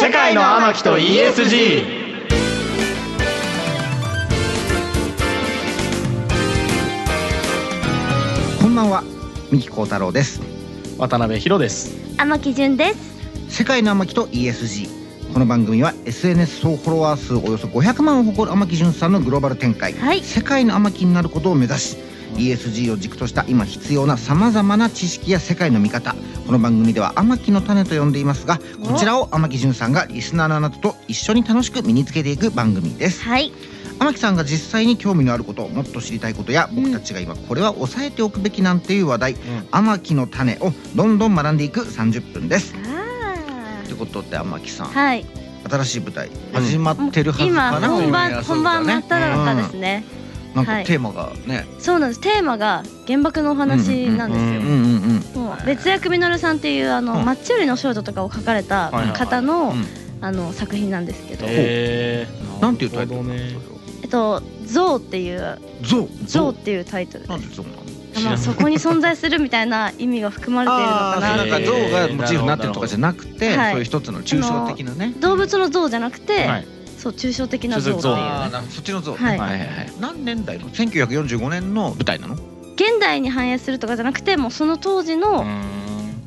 世界の天木と ESG こんばんは三木幸太郎です。渡辺博です。天木純です。世界の天木と ESG この番組は SNS 総フォロワー数およそ500万を誇る天木純さんのグローバル展開、はい。世界の天木になることを目指し ESG を軸とした今必要なさまざまな知識や世界の見方。この番組では天木の種と呼んでいますがこちらを天木純さんがリスナーのあなたと一緒に楽しく身につけていく番組です。はい。天木さんが実際に興味のあることもっと知りたいことや僕たちが今これは押さえておくべきなんていう話題、天木の種をどんどん学んでいく30分ですあってことで天木さん、ーはい。新しい舞台始まってるはず今かな、本番うん。本番真っ只中ですね。なんかはい。テーマがね、そうなんです。テーマが原爆のお話なんですよ。うんうんうんもう別役みのるさんっていうあの、うんマッチ売りの少女とかを書かれたはいはいはい。方の、うん。あの作品なんですけど、えー、なんていうタイトルえっと「ゾウ」っていうゾウ「ゾウ」っていうタイトルでなんでゾウなの？す。まあそこに存在するみたいな意味が含まれているのかななんかえーゾウがモチーフになってるとかじゃなくて、はい。そういう一つの抽象的なね。動物の像じゃなくて、はい。そう抽象的な像っていうそっちのゾウ、はいはいはい。何年代の？1945年の舞台なの？現代に反映するとかじゃなくてもうその当時の、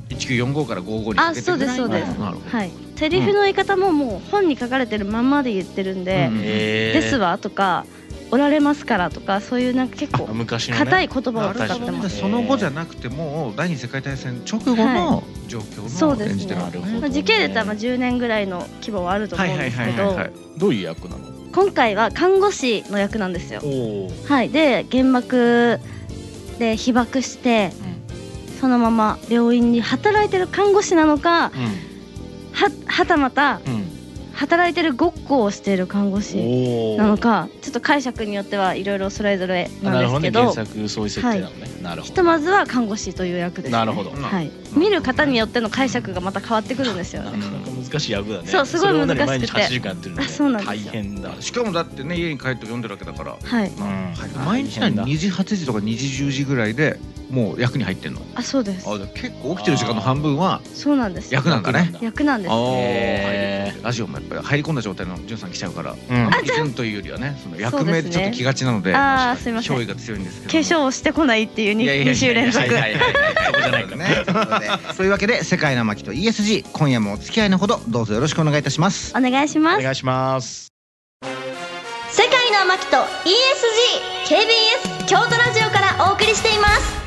1945から55にかけてあそうですそうです。なるほど、はい。セリフの言い方ももう本に書かれてるまんまで言ってるんでうん「えー、ですわ」とか「おられますから」とかそういうなんか結構硬い言葉を使ってでます。その後じゃなくてもう第二次世界大戦直後の状況の演じてるわけね。まあ、時系列はまあ10年ぐらいの規模はあると思うんですけどどういう役なの？今回は看護師の役なんですよ。はい、で原爆で被爆してそのまま病院に働いてる看護師なのかははたまたうんうん働いてるごっこをしている看護師おおなのかちょっと解釈によってはいろいろそれぞれなんですけどなるほどね原作そういう設定なのね、なるほひどとまずは看護師という役です、ね、なるほど。はい、見る方によっての解釈がまた変わってくるんですよ。ねなかなか難しい役だね。そうすごい難しくて。それを何毎日8時間やってるんであそうなんですよ。大変だ。しかもだってね家に帰って読んでるわけだから。はい。うん。毎日何？2時8時とか2時10時ぐらいでもう役に入ってんの？あそうです。あじゃあ結構起きてる時間の半分はそうなんです。役なんだね？役なんです。あへー。ラジオもやっぱり入り込んだ状態のじゅんさん来ちゃうからうん。以前というよりはねその役名でちょっと気がちなのであーすいません。憑依が強いんですけど。化粧をしてこないっていう 2, 2週連続。はいはいはいはい。そこじゃないかね。というわけで世界の巻と ESG 今夜もお付き合いのほどどうぞよろしくお願いいたします。お願いします。お願いします。世界の天木と ESGKBS 京都ラジオからお送りしています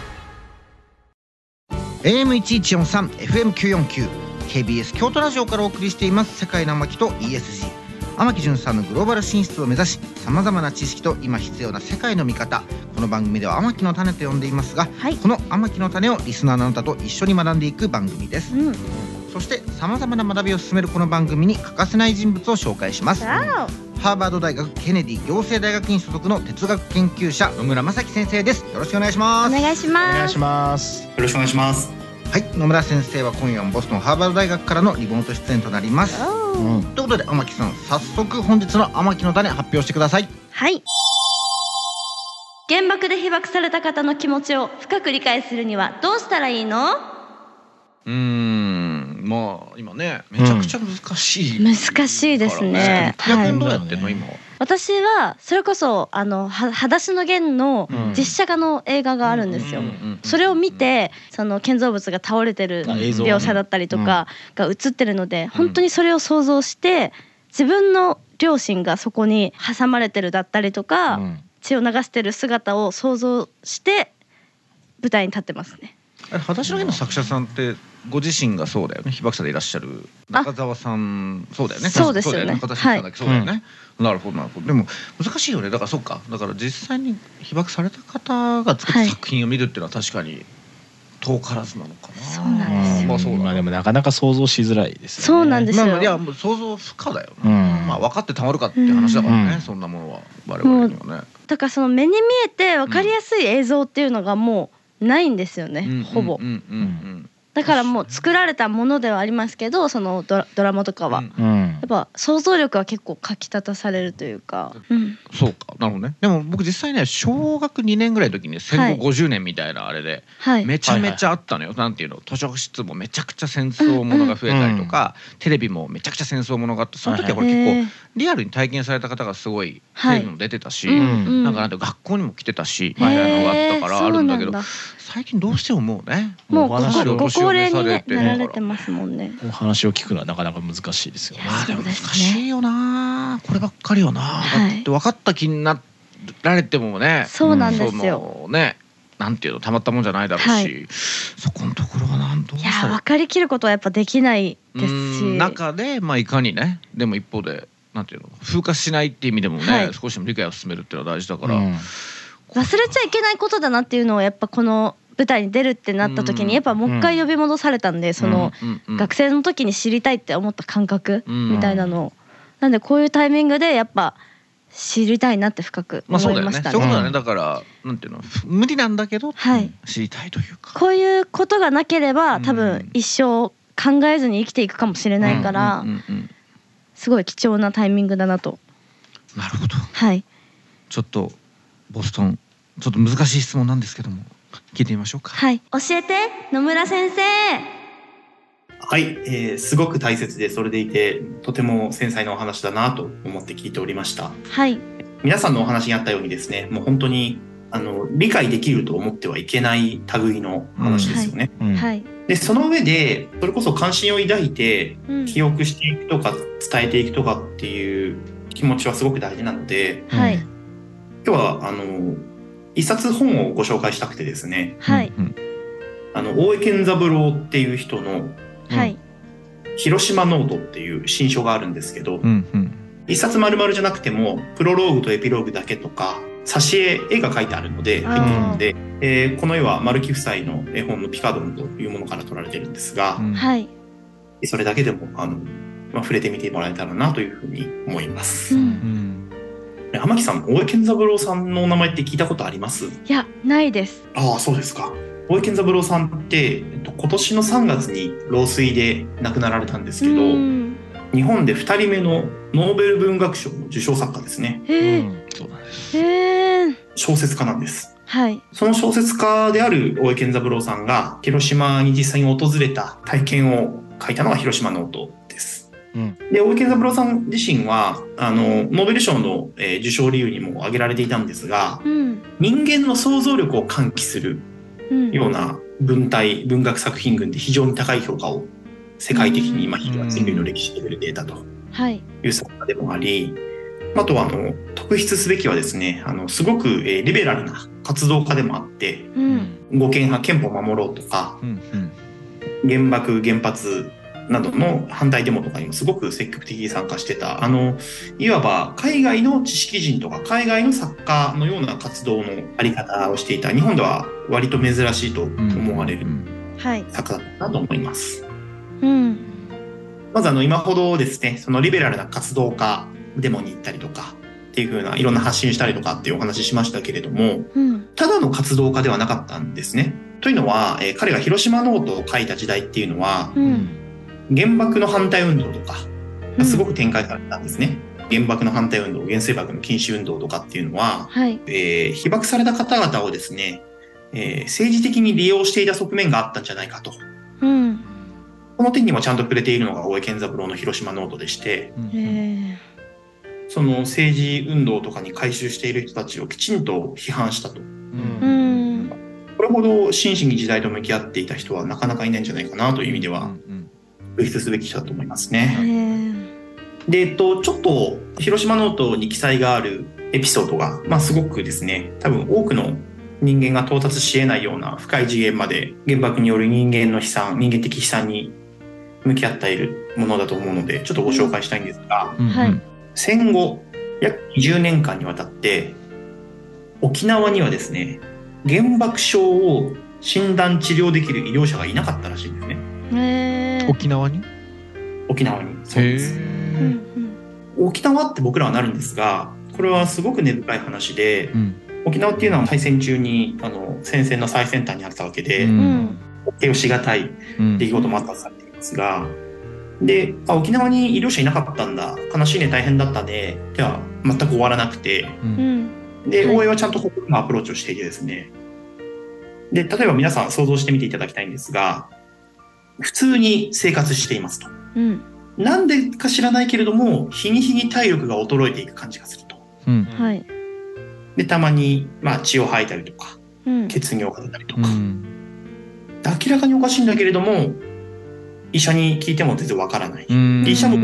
AM1143 FM949 KBS 京都ラジオからお送りしています世界の天木と ESG 天木純さんのグローバル進出を目指しさまざまな知識と今必要な世界の見方この番組では天木の種と呼んでいますがはい。この天木の種をリスナーのあなたと一緒に学んでいく番組です。うん。そしてさまざまな学びを進めるこの番組に欠かせない人物を紹介します。わハーバード大学ケネディ行政大学院所属の哲学研究者野村正樹先生です。よろしくお願いしおます。お願いしお願ますいします。よろしくお願いします。はい。野村先生は今夜もボストンハーバード大学からのリモート出演となります。うんということで天木さん早速本日の天木の種発表してください。はい。原爆で被爆された方の気持ちを深く理解するにはどうしたらいいの？うーんまあ今ねめちゃくちゃ難しい、難しいですね。はい。どうやってんの今？は私はそれこそあのは裸足の弦のうん。実写化の映画があるんですよ。それを見てその建造物が倒れてる描写だったりとかが映ってるので本当にそれを想像して自分の両親がそこに挟まれてるだったりとかうん。血を流してる姿を想像して舞台に立ってますね。あれ裸足の弦の作者さんってご自身がそうだよね。被爆者でいらっしゃる。中澤さんそうだよね。そうですよね。だ裸足さんだっけそうだよね、なるほどなるほど。でも難しいよね。だからそうか。だから実際に被爆された方が作ったはい。作品を見るっていうのは確かに遠からずなのかな。そうなんですよまあそうまあでもなかなか想像しづらいですよね。そうなんですよ。まあまあいやもう想像不可だような、ん。まあ分かってたまるかっていう話だからね、うん。そんなものは我々にはね。だからその目に見えて分かりやすい映像っていうのがもうないんですよね、ほぼだからもう作られたものではありますけどそのドラドラマとかは、うん。うん。やっぱ想像力は結構かき立たされるというか、うん、そうか。なるほどね。でも僕実際ね小学2年ぐらいの時に戦後50年みたいなあれで、はい。めちゃめちゃあったのよ、なんていうの？図書室もめちゃくちゃ戦争ものが増えたりとか、テレビもめちゃくちゃ戦争ものがあってその時はこれ結構、リアルに体験された方がすごいはい。テレビも出てたし、うんうん。なんかなんて学校にも来てたし、みたいなのがあったからあるんだけど最近どうしてももうねもう話をご高齢に、ね、てなられてますもんね。お話を聞くのはなかなか難しいですよね。いやまあでも難しいよな。こればっかりよな、は分かった気になられてもね。そうなんですよ。ねなんていうのたまったもんじゃないだろうし、はい。そこのところはなんどういや分かりきることはやっぱできないですし。うん中でまあいかにねでも一方でなんていうの風化しないっていう意味でもね、はい。少しでも理解を進めるっていうのは大事だから、うん。忘れちゃいけないことだなっていうのをやっぱこの舞台に出るってなった時うん。にやっぱもう一回呼び戻されたんでその学生の時に知りたいって思った感覚うん。みたいなの。をなんでこういうタイミングでやっぱ知りたいなって深く思いましたね。ねそうだね、うんだからなんていうの？無理なんだけど、はい。知りたいというか。こういうことがなければ多うん。分一生考えずに生きていくかもしれないからすごい貴重なタイミングだなと。なるほど。はい。ちょっとボストンちょっと難しい質問なんですけども聞いてみましょうか。はい。教えて野村先生。はい、えーすごく大切でそれでいてとても繊細なお話だなと思って聞いておりました。はい。皆さんのお話にあったようにですねもう本当にあの理解できると思ってはいけない類の話ですよね、うん。はい。でその上でそれこそ関心を抱いてうん。記憶していくとか伝えていくとかっていう気持ちはすごく大事なのではい。今日はあの一冊本をご紹介したくてですね。はい。うんあの大江健三郎っていう人のはい「広島ノート」っていう新書があるんですけど、うんうん。一冊丸々じゃなくてもプロローグとエピローグだけとか挿絵絵が描いてあるので入っているので、えーこの絵は丸木夫妻の絵本のピカドンというものから採られてるんですが、うん。はい。それだけでもあの、まあ、触れてみてもらえたらなというふうに思います。ううんん。え天木さん大江健三郎さんのお名前って聞いたことあります？いやないです。ああそうですか。大江健三郎さんって、えっと、今年の3月に老衰で亡くなられたんですけど、うん。日本で2人目のノーベル文学賞の受賞作家ですね。へえうんそうなんです。へえ小説家なんです。はい。その小説家である大江健三郎さんが広島に実際に訪れた体験を書いたのが広島ノート。うん。で大江健三郎さん自身はあのノーベル賞の、えー受賞理由にも挙げられていたんですがうん。人間の想像力を喚起するうん。ような文体文学作品群で非常に高い評価を世界的に今うん人類の歴史レベルで得たとはい。いう作家でもありあとはあの特筆すべきはですねあのすごく、えーリベラルな活動家でもあってうん。護憲派憲法を守ろうとかうんうん。原爆原発などの反対デモとかにもすごく積極的に参加してた。あのいわば海外の知識人とか海外の作家のような活動のあり方をしていた。日本では割と珍しいと思われるはい。作家だったなと思います。うん。まずあの今ほどですねそのリベラルな活動家デモに行ったりとかっていう風ないろんな発信したりとかっていうお話ししましたけれどもうん。ただの活動家ではなかったんですね。というのは、えー彼が広島ノートを書いた時代っていうのはうん原爆の反対運動とかうん。すごく展開されたんですね。原爆の反対運動、原水爆の禁止運動とかっていうのは、はい。えー被爆された方々をですね、えー政治的に利用していた側面があったんじゃないかと。うん。この点にもちゃんと触れているのが大江健三郎の広島ノートでして、その政治運動とかに回収している人たちをきちんと批判したと。うん。これほど真摯に時代と向き合っていた人はなかなかいないんじゃないかなという意味では、特筆すべき人だと思いますへね。えで、えっと、ちょっと、広島ノートに記載があるエピソードが、まあ、すごくですね、多分多くの人間が到達し得ないような深い次元まで原爆による人間の悲惨、人間的悲惨に向き合っているものだと思うので、ちょっとご紹介したいんですが、はい戦後、約20年間にわたって、沖縄にはですね、原爆症を診断治療できる医療者がいなかったらしいんですね。沖縄に？沖縄に。そうです。沖縄って僕らはなるんですが、これはすごく根深い話で、うん沖縄っていうのは大戦中にあの戦線の最先端にあったわけで、ううんん形容しがたいうん出来事もあったとされていますが、で、あ、沖縄に医療者いなかったんだ。悲しいね、大変だったね。では、全く終わらなくて、ううんんで、はい応援はちゃんと心のアプローチをしていてですね。で、例えば皆さん想像してみていただきたいんですが、普通に生活していますと。うんなんでか知らないけれども、日に日に体力が衰えていく感じがすると。うんはいで、たまに、まあ、血を吐いたりとか、うん血尿が出たりとか。うんで明らかにおかしいんだけれども、医者に聞いても全然わからない。医者も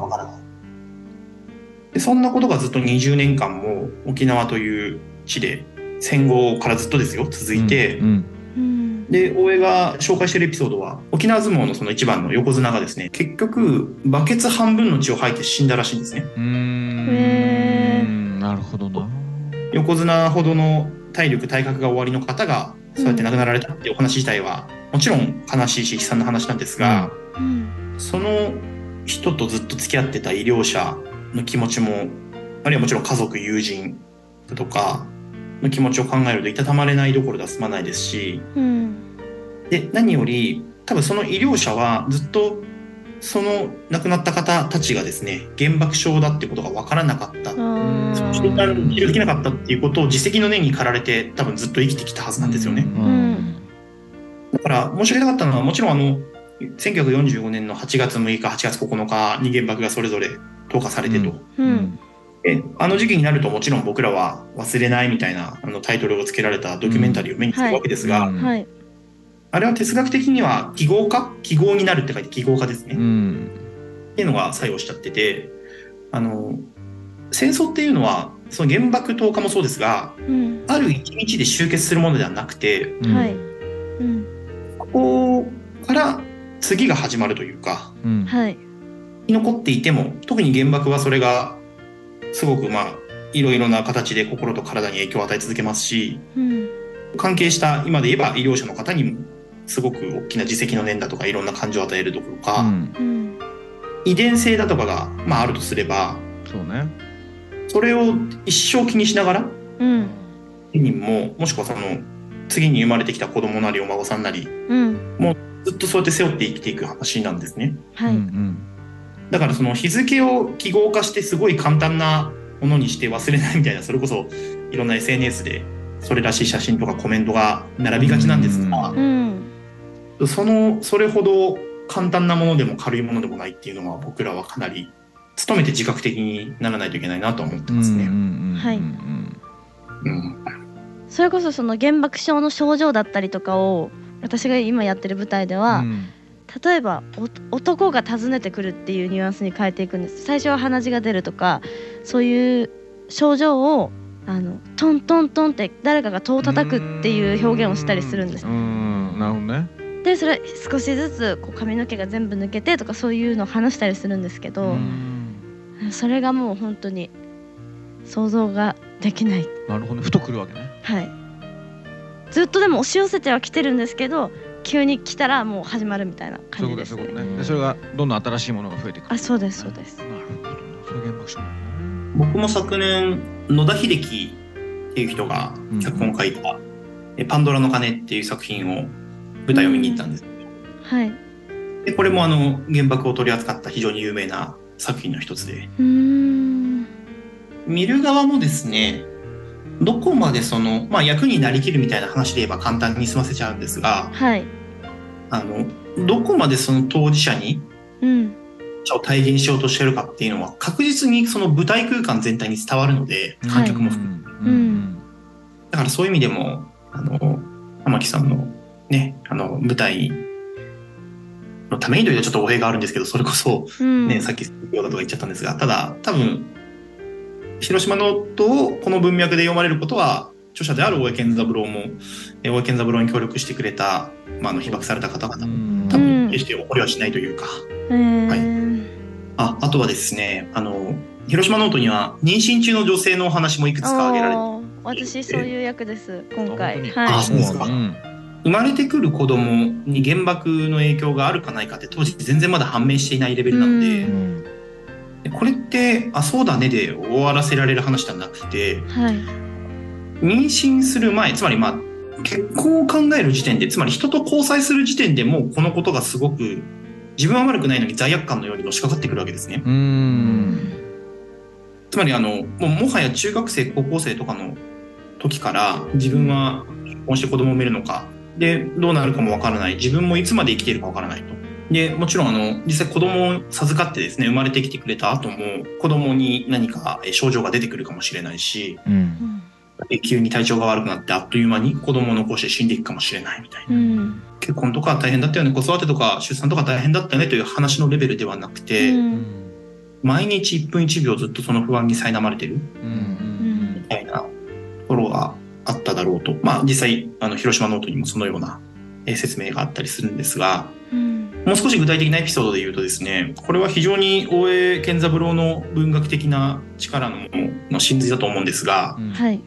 わからない。で、そんなことがずっと20年間も沖縄という地で戦後からずっとですよ、続いて、うんうんで、大江が紹介しているエピソードは、沖縄相撲のその一番の横綱がですね、結局、バケツ半分の血を吐いて死んだらしいんですね。うん。へなるほどな。横綱ほどの体力、体格が終わりの方が、そうやって亡くなられたっていうお話自体は、もちろん悲しいし悲惨な話なんですが、うん。その人とずっと付き合ってた医療者の気持ちも、あるいはもちろん家族、友人だとかの気持ちを考えるといたたまれないどころでは済まないですし、うんで、何より、多分その医療者はずっとその亡くなった方たちがですね、原爆症だってことが分からなかった。あー。診断治療できなかったっていうことを自責の念に駆られて多分ずっと生きてきたはずなんですよね。うん。だから申し訳なかったのはもちろんあの、1945年の8月6日、8月9日に原爆がそれぞれ投下されてと。うん。であの時期になるともちろん僕らは忘れないみたいなあのタイトルをつけられたドキュメンタリーを目にするわけですが、うん。はいあれは哲学的には記号化？記号になるって書いて記号化ですね。うん。っていうのが作用しちゃってて、あの、戦争っていうのは、その原爆投下もそうですが、うん。ある一日で終結するものではなくて、うん。はい。うん。ここから次が始まるというか、うん。はい。生き残っていても、特に原爆はそれが、すごくまあ、いろいろな形で心と体に影響を与え続けますし、うん。関係した、今で言えば医療者の方にも、すごく大きな自責の念だとか、いろんな感情を与えるどころか、うん。うん遺伝性だとかが、まああるとすれば、そうね。それを一生気にしながら、うん。本人も、もしくはその、次に生まれてきた子供なりお孫さんなり、うん。ずっとそうやって背負って生きていく話なんですね。はい。うんだからその日付を記号化してすごい簡単なものにして忘れないみたいな、それこそいろんな SNS でそれらしい写真とかコメントが並びがちなんですがう、んその、それほど簡単なものでも軽いものでもないっていうのは僕らはかなり努めて自覚的にならないといけないなと思ってますね。はい。うん。うん。それこそその原爆症の症状だったりとかを私が今やってる舞台では、例えばお男が訪ねてくるっていうニュアンスに変えていくんです。最初は鼻血が出るとかそういう症状をあのトントントンって誰かが戸を叩くっていう表現をしたりするんですでそれ少しずつこう髪の毛が全部抜けてとかそういうのを話したりするんですけど、それがもう本当に想像ができない。なるほどね。ふとくるわけね。はい。ずっとでも押し寄せては来てるんですけど急に来たらもう始まるみたいな感じです。そういうことねね。でそれがどんどん新しいものが増えていく。あそうですそうです。なるほどね。それ原爆症ね僕も昨年、野田秀樹っていう人が脚本を書いた、えパンドラの鐘っていう作品を舞台を見に行ったんです。はい。で、これもあの、原爆を取り扱った非常に有名な作品の一つで、うーん。見る側もですね、どこまでその、まあ役になりきるみたいな話で言えば簡単に済ませちゃうんですが、はい。あの、どこまでその当事者に、うん。を体現しようとしてるかっていうのは確実にその舞台空間全体に伝わるので、観客も含めてうん。だからそういう意味でも、あの、玉木さんのね、あの、舞台のためにというとちょっと語弊があるんですけど、それこそ、うん。ね、さっきようだとか言っちゃったんですが、ただ、多分、広島ノートをこの文脈で読まれることは、著者である大江健三郎も、え大江健三郎に協力してくれた、まあ、あの、被爆された方々も、うん。多うん。分、決して怒りはしないというか、えー。はい。あ、あとはですね、あの、広島ノートには、妊娠中の女性のお話もいくつか挙げられて私そういう役です今あ回あそうですか。ん生まれてくる子供に原爆の影響があるかないかって当時全然まだ判明していないレベルなので、うん。でこれって、あ、そうだねで終わらせられる話ではなくて、はい。妊娠する前、つまりまあ、結婚を考える時点で、つまり人と交際する時点でもうこのことがすごく自分は悪くないのに罪悪感のようにのしかかってくるわけですね。うん。つまりあの、もうもはや中学生、高校生とかの時から自分は結婚して子供を産めるのか、で、どうなるかもわからない。自分もいつまで生きているかわからないと。で、もちろんあの、実際子供を授かってですね、生まれてきてくれた後も、子供に何かえ症状が出てくるかもしれないし、うん。で急に体調が悪くなってあっという間に子供を残して死んでいくかもしれないみたいな。うん。結婚とか大変だったよね、子育てとか出産とか大変だったよねという話のレベルではなくて、うん。毎日1分1秒ずっとその不安に苛まれてるうん。みたいなところがあっただろうと。まあ実際、あの、広島ノートにもそのようなえー説明があったりするんですが、うん。もう少し具体的なエピソードで言うとですね、これは非常に大江健三郎の文学的な力のの真髄だと思うんですが、うん。はい。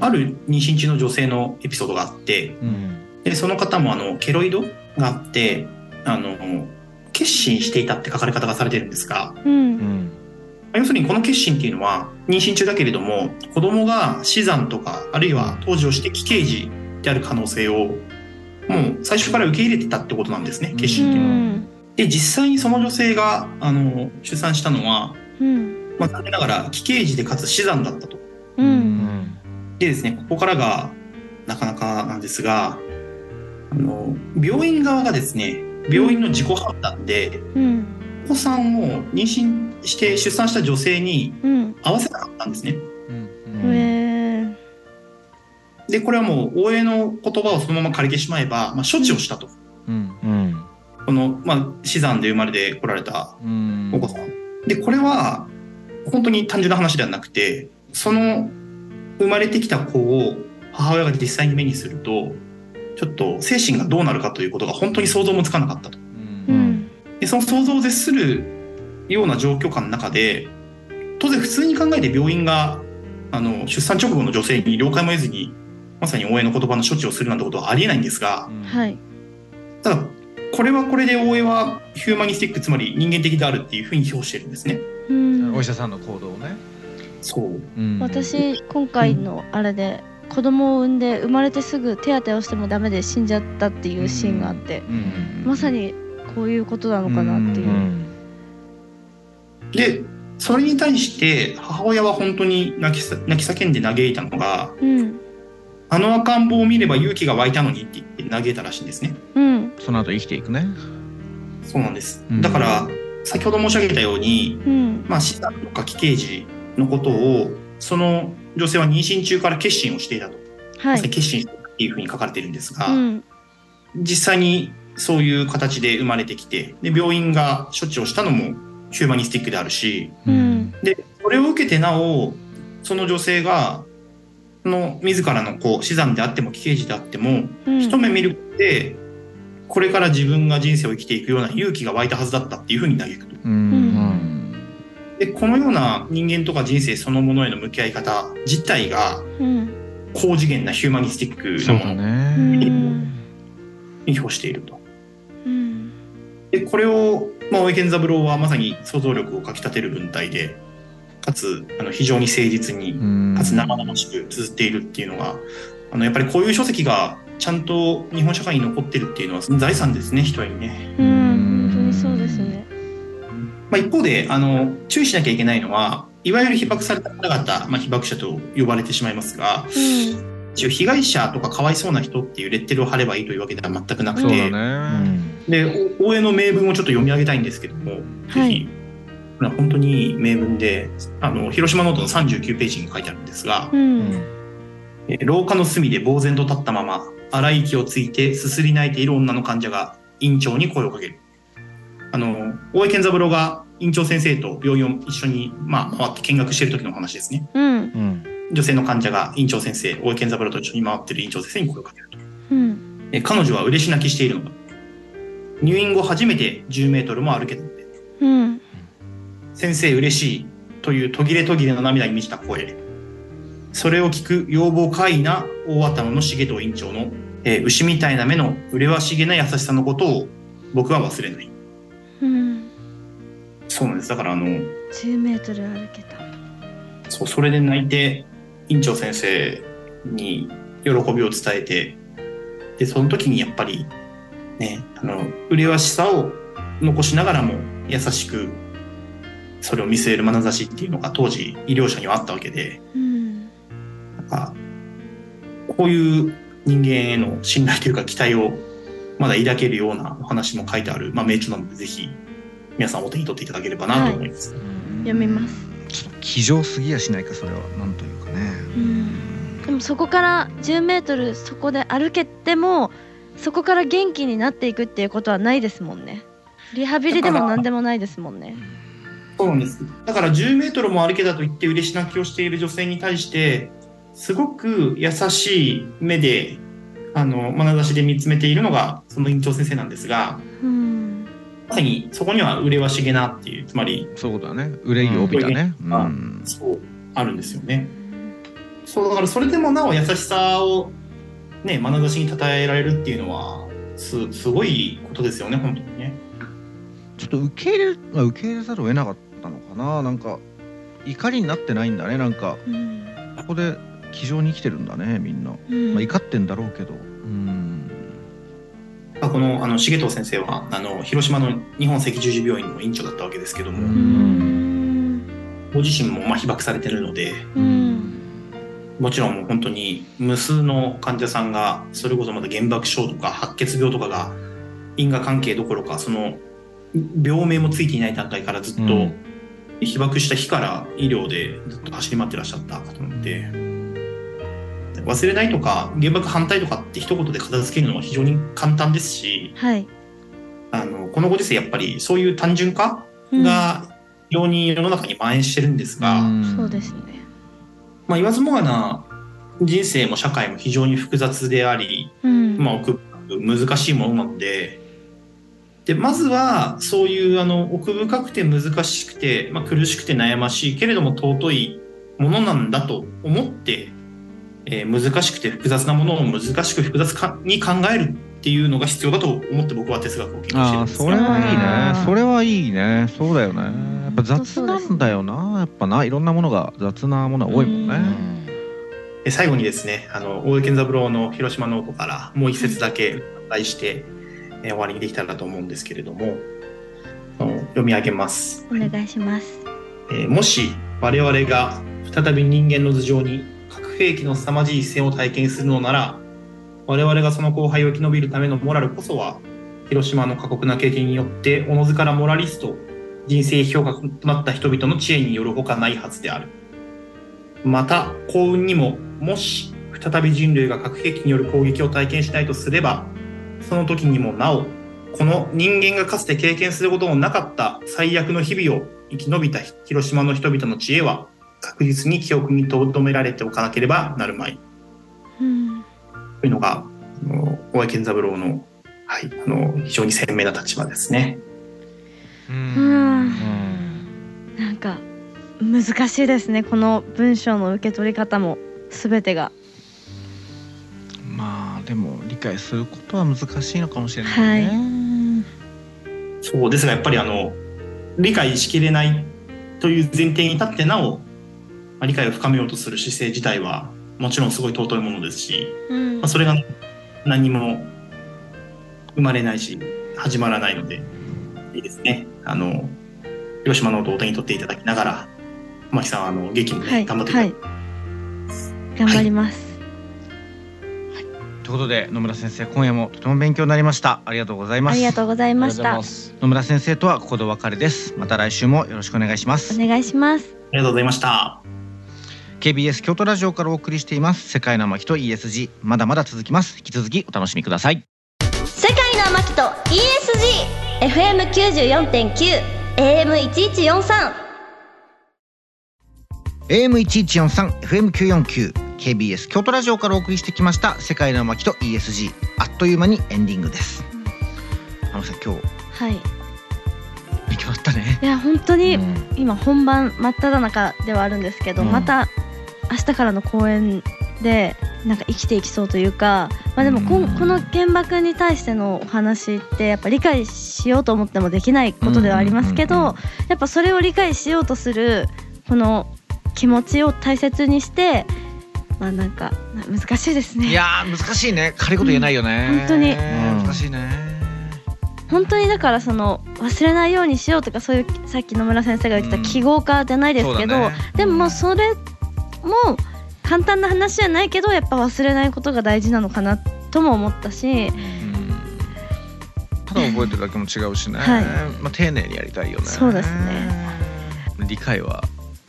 ある妊娠中の女性のエピソードがあって、うん。で、その方もあの、ケロイドがあって、あの、決心していたって書かれ方がされてるんですが、ううんん要するにこの決心っていうのは、妊娠中だけれども、子供が死産とか、あるいは当時をして奇形児である可能性を、もう最初から受け入れてたってことなんですね、決う心っていうのは。ん。で、実際にその女性が、あの、出産したのは、うん。まあ、残念ながら奇形児でかつ死産だったと。ううん。んでですね、ここからがなかなかなんですが、あの、病院側がですね、病院の自己判断で、うん。お子さんを妊娠して出産した女性にうん会わせなかったんですね。で、これはもう、応援の言葉をそのまま借りてしまえば、まあ、処置をしたと。うんうんこの、まあ、死産で生まれてこられたうんお子さん。で、これは、本当に単純な話ではなくて、その、生まれてきた子を母親が実際に目にすると、ちょっと精神がどうなるかということが本当に想像もつかなかったと。で、その想像を絶するような状況下の中で、当然普通に考えて病院が、あの、出産直後の女性に了解も得ずに、まさに応援の言葉の処置をするなんてことはありえないんですが、はい。ただ、これはこれで大江はヒューマニスティック、つまり人間的であるっていうふうに評してるんですね。うん。お医者さんの行動をね。そう。うん。私今回のあれで子供を産んで生まれてすぐ手当てをしてもダメで死んじゃったっていうシーンがあってうん。まさにこういうことなのかなっていうう。んで、それに対して母親は本当に泣きさ泣き叫んで嘆いたのが、うんあの赤ん坊を見れば勇気が湧いたのにって言って嘆いたらしいんですね。うんその後生きていくねそうなんですうん。だから、先ほど申し上げたように、うんまあ、死産とか奇形児のことを、その女性は妊娠中から決心をしていたと。はい決心していたっていうふうに書かれているんですが、うん実際にそういう形で生まれてきて、で、病院が処置をしたのもヒューマニスティックであるし、うん。で、それを受けてなお、その女性が、その自らのこう死産であっても奇形児であっても、うん。一目見ることで、これから自分が人生を生きていくような勇気が湧いたはずだったっていうふうに嘆くと。うん。で、このような人間とか人生そのものへの向き合い方自体がうん。高次元なヒューマニスティックなものうね。表していると。うんで、これを、まあ、大江健三郎はまさに想像力をかき立てる文体で、かつ、あの、非常に誠実に、かつ生々しく綴っているっていうのが、あの、やっぱりこういう書籍がちゃんと日本社会に残ってるっていうのは財産ですね、一重にね。うん本当にそうですね。まあ、一方で、あの、注意しなきゃいけないのは、いわゆる被爆された方々、まあ、被爆者と呼ばれてしまいますが、うん。一応被害者とかかわいそうな人っていうレッテルを貼ればいいというわけでは全くなくそうて、だねで、お大江の名文をちょっと読み上げたいんですけども、はい本当にいい名文で、あの、広島ノートの39ページに書いてあるんですが、うんえー廊下の隅で呆然と立ったまま、荒い息をついてすすり泣いている女の患者が院長に声をかける。あの、大江健三郎が院長先生と病院を一緒に、まあ、回って見学している時の話ですね。うんうん女性の患者が院長先生、大江健三郎と一緒に回っている院長先生に声をかけると。うんえー彼女は嬉し泣きしているのだ。入院後初めて10メートルも歩けたので、うん先生嬉しいという途切れ途切れの涙に満ちた声。それを聞く要望怪異な大頭の重藤院長の、えー牛みたいな目の麗しげな優しさのことを僕は忘れない。うんそうなんです。だからあの、10メートル歩けたそう、それで泣いて院長先生に喜びを伝えて、で、その時にやっぱり、ね、あの、麗しさを残しながらも優しく、それを見据える眼差しっていうのが当時医療者にはあったわけで、うん。なんか、こういう人間への信頼というか期待をまだ抱けるようなお話も書いてある、まあ、名著なので、ぜひ皆さんお手に取っていただければなと思います。読みます、ちょっと気丈すぎやしないかそれは。なんというかね。うん、でもそこから10メートルそこで歩けてもそこから元気になっていくっていうことはないですもんね。リハビリでも何でもないですもんね。そうなんです。だから10メートルも歩けたと言って嬉し泣きをしている女性に対して、すごく優しい目で、あの、眼差しで見つめているのが、その院長先生なんですが、うん。まさにそこには麗しげなっていう、つまり、そうだね。憂いを帯びたね。うん。うん。そう、あるんですよね。そう、だからそれでもなお優しさを、ね、眼差しに称えられるっていうのは、す、すごいことですよね、本当にね。ちょっと受け入れまあ受け入れざるを得なかったのかな。なんか怒りになってないんだね。なんかうん。ここで気丈に生きてるんだねみんな、うん。まあ、怒ってんだろうけど。うん。まあこの、あの、重藤先生は、あの、広島の日本赤十字病院の院長だったわけですけども、ううん。ご自身もまあ被爆されてるので、うんもちろんもう本当に無数の患者さんが、それこそまた原爆症とか白血病とかが因果関係どころか、その病名もついていない段階からずっとうん。被爆した日から医療でずっと走り回ってらっしゃった方なので、忘れないとか原爆反対とかって一言で片付けるのは非常に簡単ですし、はい。あの、このご時世やっぱりそういう単純化うん。が非常に世の中に蔓延してるんですが、そうですねまあ、言わずもがな人生も社会も非常に複雑であり、うん。まあ、奥深く難しいものなので、で、まずは、そういう、あの、奥深くて難しくて、まあ、苦しくて悩ましいけれども尊いものなんだと思って、えー難しくて複雑なものを難しく複雑かに考えるっていうのが必要だと思って僕は哲学を研究してるんですそれはいいね。それはいいね。そうだよねぱ雑なんだよなやっぱな。いろんなものが雑なものは多いもんね。で最後にですね、あの、大江健三郎の広島ノートからもう一節だけお題して、えー終わりにできたらと思うんですけれども、読み上げます。お願いします。えーもし我々が再び人間の頭上に核兵器の凄まじい一戦を体験するのなら、我々がその後輩を生き延びるためのモラルこそは、広島の過酷な経験によって、おのずからモラリスト、人生評価となった人々の知恵によるほかないはずである。また、幸運にも、もし、再び人類が核兵器による攻撃を体験しないとすれば、その時にもなお、この人間がかつて経験することのなかった最悪の日々を生き延びた広島の人々の知恵は、確実に記憶に留められておかなければなるまい。うんというのが、大江健三郎の、はい、あの、非常に鮮明な立場ですね。うん。なんか難しいですねこの文章の受け取り方も全てが。まあでも理解することは難しいのかもしれないね、そうですが、やっぱりあの、理解しきれないという前提に立ってなお、まあ理解を深めようとする姿勢自体は、もちろんすごい尊いものですし、うん。まあ、それが何も生まれないし、始まらないので、いいですね。あの、広島の音をお手に取っていただきながら、マキさん、あの、劇もね、はい頑張ってください。はい。頑張ります、ということで野村先生今夜もとても勉強になりました。ありがとうございます。ありがとうございました。野村先生とはここでお別れです。また来週もよろしくお願いします。お願いします。ありがとうございました。KBS 京都ラジオからお送りしています。世界の巻と ESG まだまだ続きます。引き続きお楽しみください。世界の天木と ESG FM94.9 AM1143 AM1143 FM949 KBS 京都ラジオからお送りしてきました世界の巻と ESG あっという間にエンディングです。あのさん今日はい。勉強あったね。いや本当に今本番真っ只中ではあるんですけど、うん。また明日からの公演でなんか生きていきそうというか、まあ、でもこ,、うん。この原爆に対してのお話ってやっぱ理解しようと思ってもできないことではありますけど、うんうんうんやっぱそれを理解しようとするこの気持ちを大切にしてまあなんか難しいですね。いや難しいね。軽いこと言えないよね、うん、本当に。難しいね。本当にだからその忘れないようにしようとかそういうさっき野村先生が言ってた記号化じゃないですけど、うんね、でもまあそれも簡単な話じゃないけどやっぱ忘れないことが大事なのかなとも思ったし、ただ覚えてるだけも違うしね、はい、まあ、丁寧にやりたいよね。そうですね。理解は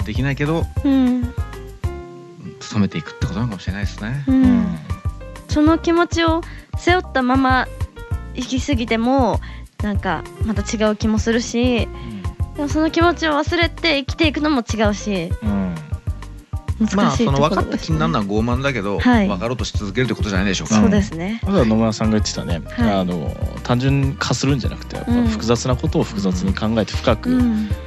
できないけど、うん、努めていくってことなのかもしれないですね、うん、その気持ちを背負ったまま行き過ぎてもなんかまた違う気もするし、うん、でもその気持ちを忘れて生きていくのも違うし、うん、まあその分かった気になるのは傲慢だけど、はい、分かろうとし続けるってことじゃないでしょうか。そうですね。まずは野村さんが言ってたね、はい、あの単純化するんじゃなくて複雑なことを複雑に考えて深く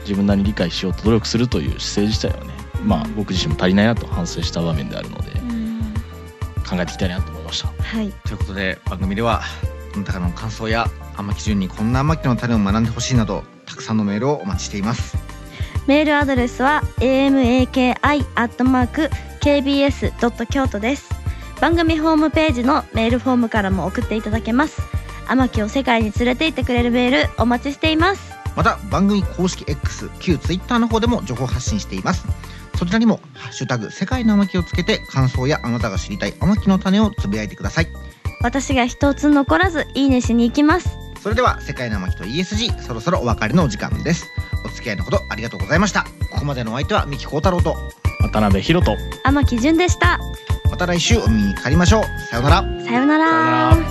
自分なりに理解しようと努力するという姿勢自体はね、まあ僕自身も足りないなと反省した場面であるので、考えていきたいなと思いました。はい。ということで番組ではあなたからの感想や天木順にこんな天木の種を学んでほしいなどたくさんのメールをお待ちしています。メールアドレスは amaki.kbs. 京都です。番組ホームページのメールフォームからも送っていただけます。天木を世界に連れて行ってくれるメールお待ちしています。また番組公式 X 旧 Twitter の方でも情報発信しています。そちらにも「ハッシュタグ世界の天木」をつけて感想やあなたが知りたい天木の種をつぶやいてください。私が一つ残らずいいねしに行きます。それでは世界の天木と ESG そろそろお別れのお時間です。お付き合いのほどありがとうございました。ここまでのお相手は三木幸太郎と渡辺博人。天木純でした。また来週お耳にかかりましょう。さようなら。さようなら